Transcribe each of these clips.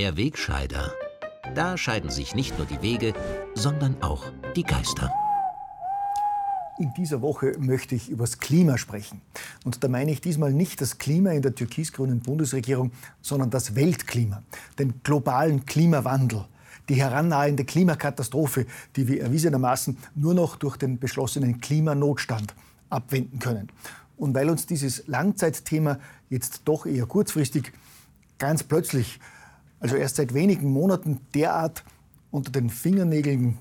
Der Wegscheider. Da scheiden sich nicht nur die Wege, sondern auch die Geister. In dieser Woche möchte ich über das Klima sprechen. Und da meine ich diesmal nicht das Klima in der türkis-grünen Bundesregierung, sondern das Weltklima, den globalen Klimawandel, die herannahende Klimakatastrophe, die wir erwiesenermaßen nur noch durch den beschlossenen Klimanotstand abwenden können. Und weil uns dieses Langzeitthema jetzt doch eher kurzfristig ganz plötzlich, also erst seit wenigen Monaten derart unter den Fingernägeln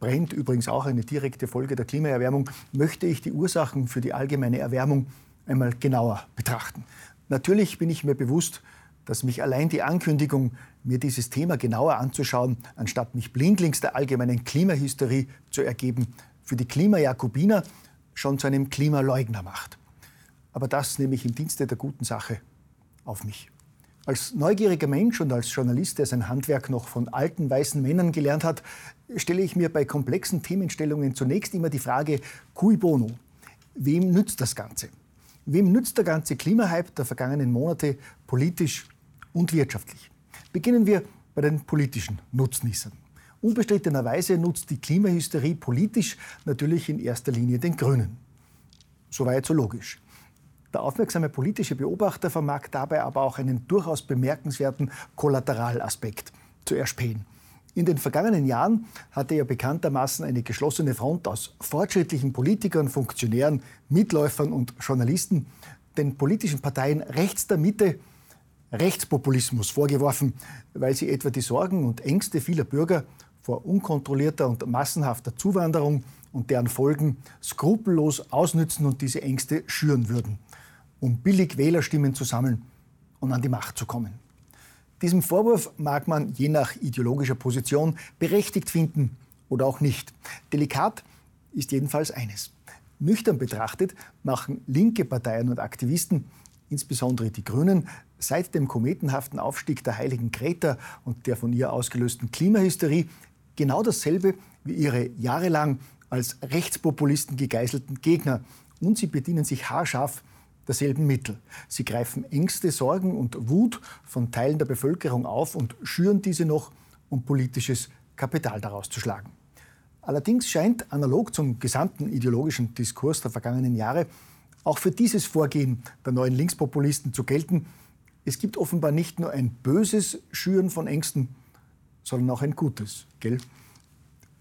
brennt, übrigens auch eine direkte Folge der Klimaerwärmung, möchte ich die Ursachen für die allgemeine Erwärmung einmal genauer betrachten. Natürlich bin ich mir bewusst, dass mich allein die Ankündigung, mir dieses Thema genauer anzuschauen, anstatt mich blindlings der allgemeinen Klimahysterie zu ergeben, für die Klimajakobiner schon zu einem Klimaleugner macht. Aber das nehme ich im Dienste der guten Sache auf mich. Als neugieriger Mensch und als Journalist, der sein Handwerk noch von alten weißen Männern gelernt hat, stelle ich mir bei komplexen Themenstellungen zunächst immer die Frage, cui bono? Wem nützt das Ganze? Wem nützt der ganze Klimahype der vergangenen Monate politisch und wirtschaftlich? Beginnen wir bei den politischen Nutznießern. Unbestrittenerweise nutzt die Klimahysterie politisch natürlich in erster Linie den Grünen. Soweit so logisch. Der aufmerksame politische Beobachter vermag dabei aber auch einen durchaus bemerkenswerten Kollateralaspekt zu erspähen. In den vergangenen Jahren hatte er bekanntermaßen eine geschlossene Front aus fortschrittlichen Politikern, Funktionären, Mitläufern und Journalisten den politischen Parteien rechts der Mitte Rechtspopulismus vorgeworfen, weil sie etwa die Sorgen und Ängste vieler Bürger vor unkontrollierter und massenhafter Zuwanderung und deren Folgen skrupellos ausnützen und diese Ängste schüren würden um billig Wählerstimmen zu sammeln und an die Macht zu kommen. Diesem Vorwurf mag man je nach ideologischer Position berechtigt finden oder auch nicht. Delikat ist jedenfalls eines. Nüchtern betrachtet machen linke Parteien und Aktivisten, insbesondere die Grünen, seit dem kometenhaften Aufstieg der heiligen Greta und der von ihr ausgelösten Klimahysterie genau dasselbe wie ihre jahrelang als Rechtspopulisten gegeißelten Gegner. Und sie bedienen sich haarscharf derselben Mittel. Sie greifen Ängste, Sorgen und Wut von Teilen der Bevölkerung auf und schüren diese noch, um politisches Kapital daraus zu schlagen. Allerdings scheint analog zum gesamten ideologischen Diskurs der vergangenen Jahre auch für dieses Vorgehen der neuen Linkspopulisten zu gelten, es gibt offenbar nicht nur ein böses Schüren von Ängsten, sondern auch ein gutes, gell?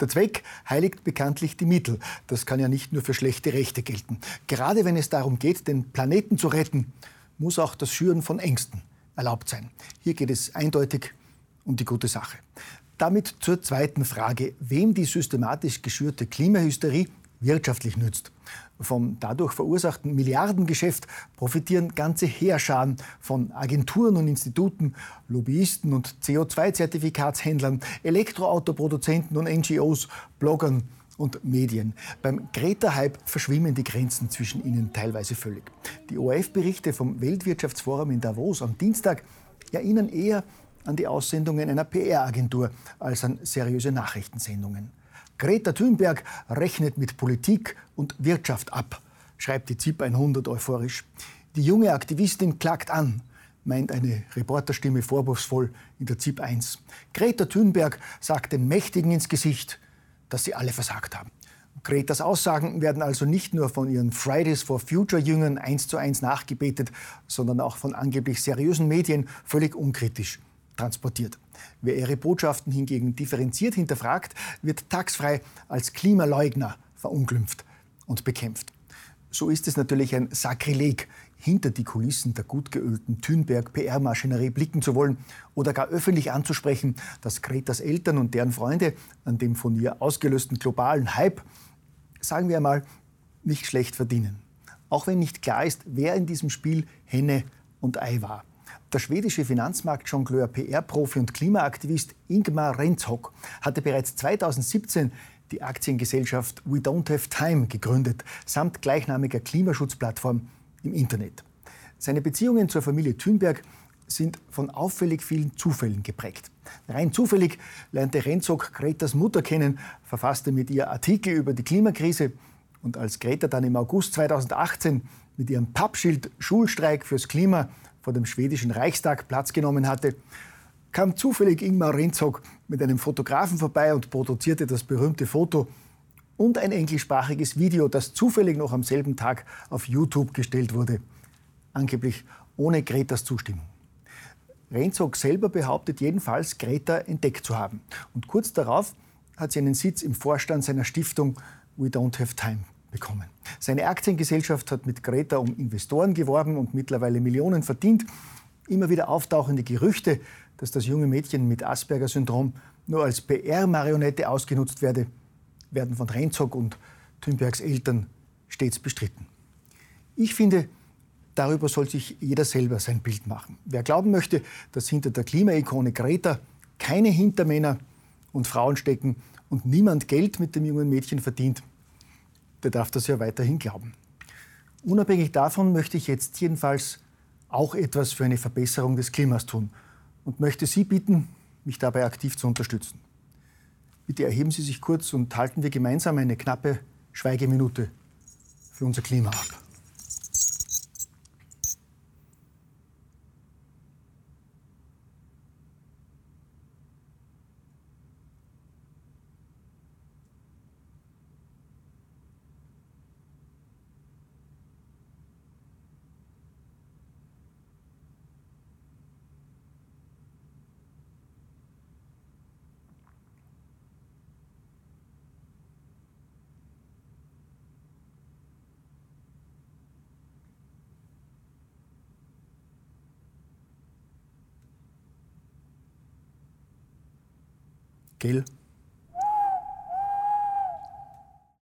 Der Zweck heiligt bekanntlich die Mittel. Das kann ja nicht nur für schlechte Rechte gelten. Gerade wenn es darum geht, den Planeten zu retten, muss auch das Schüren von Ängsten erlaubt sein. Hier geht es eindeutig um die gute Sache. Damit zur zweiten Frage, wem die systematisch geschürte Klimahysterie wirtschaftlich nützt. Vom dadurch verursachten Milliardengeschäft profitieren ganze Heerscharen von Agenturen und Instituten, Lobbyisten und CO2-Zertifikatshändlern, Elektroautoproduzenten und NGOs, Bloggern und Medien. Beim Greta-Hype verschwimmen die Grenzen zwischen ihnen teilweise völlig. Die ORF-Berichte vom Weltwirtschaftsforum in Davos am Dienstag erinnern eher an die Aussendungen einer PR-Agentur als an seriöse Nachrichtensendungen. Greta Thunberg rechnet mit Politik und Wirtschaft ab, schreibt die ZIP 100 euphorisch. Die junge Aktivistin klagt an, meint eine Reporterstimme vorwurfsvoll in der ZIP 1. Greta Thunberg sagt den Mächtigen ins Gesicht, dass sie alle versagt haben. Gretas Aussagen werden also nicht nur von ihren Fridays for Future Jüngern eins zu eins nachgebetet, sondern auch von angeblich seriösen Medien völlig unkritisch transportiert. Wer ihre Botschaften hingegen differenziert hinterfragt, wird tagsfrei als Klimaleugner verunglimpft und bekämpft. So ist es natürlich ein Sakrileg, hinter die Kulissen der gut geölten Thünberg-PR-Maschinerie blicken zu wollen oder gar öffentlich anzusprechen, dass Gretas Eltern und deren Freunde an dem von ihr ausgelösten globalen Hype, sagen wir einmal, nicht schlecht verdienen. Auch wenn nicht klar ist, wer in diesem Spiel Henne und Ei war. Der schwedische Finanzmarktjongleur, PR-Profi und Klimaaktivist Ingmar Renzhock hatte bereits 2017 die Aktiengesellschaft We Don't Have Time gegründet, samt gleichnamiger Klimaschutzplattform im Internet. Seine Beziehungen zur Familie Thünberg sind von auffällig vielen Zufällen geprägt. Rein zufällig lernte Renzog Gretas Mutter kennen, verfasste mit ihr Artikel über die Klimakrise und als Greta dann im August 2018 mit ihrem Pappschild Schulstreik fürs Klima vor dem schwedischen Reichstag Platz genommen hatte, kam zufällig Ingmar Renzog mit einem Fotografen vorbei und produzierte das berühmte Foto und ein englischsprachiges Video, das zufällig noch am selben Tag auf YouTube gestellt wurde. Angeblich ohne Gretas Zustimmung. Renzog selber behauptet jedenfalls, Greta entdeckt zu haben. Und kurz darauf hat sie einen Sitz im Vorstand seiner Stiftung We Don't Have Time bekommen. Seine Aktiengesellschaft hat mit Greta um Investoren geworben und mittlerweile Millionen verdient. Immer wieder auftauchende Gerüchte, dass das junge Mädchen mit Asperger-Syndrom nur als PR-Marionette ausgenutzt werde, werden von Renzog und Thünbergs Eltern stets bestritten. Ich finde, darüber soll sich jeder selber sein Bild machen. Wer glauben möchte, dass hinter der Klimaikone Greta keine Hintermänner und Frauen stecken und niemand Geld mit dem jungen Mädchen verdient, der darf das ja weiterhin glauben. Unabhängig davon möchte ich jetzt jedenfalls auch etwas für eine Verbesserung des Klimas tun und möchte Sie bitten, mich dabei aktiv zu unterstützen. Bitte erheben Sie sich kurz und halten wir gemeinsam eine knappe Schweigeminute für unser Klima ab. Gell?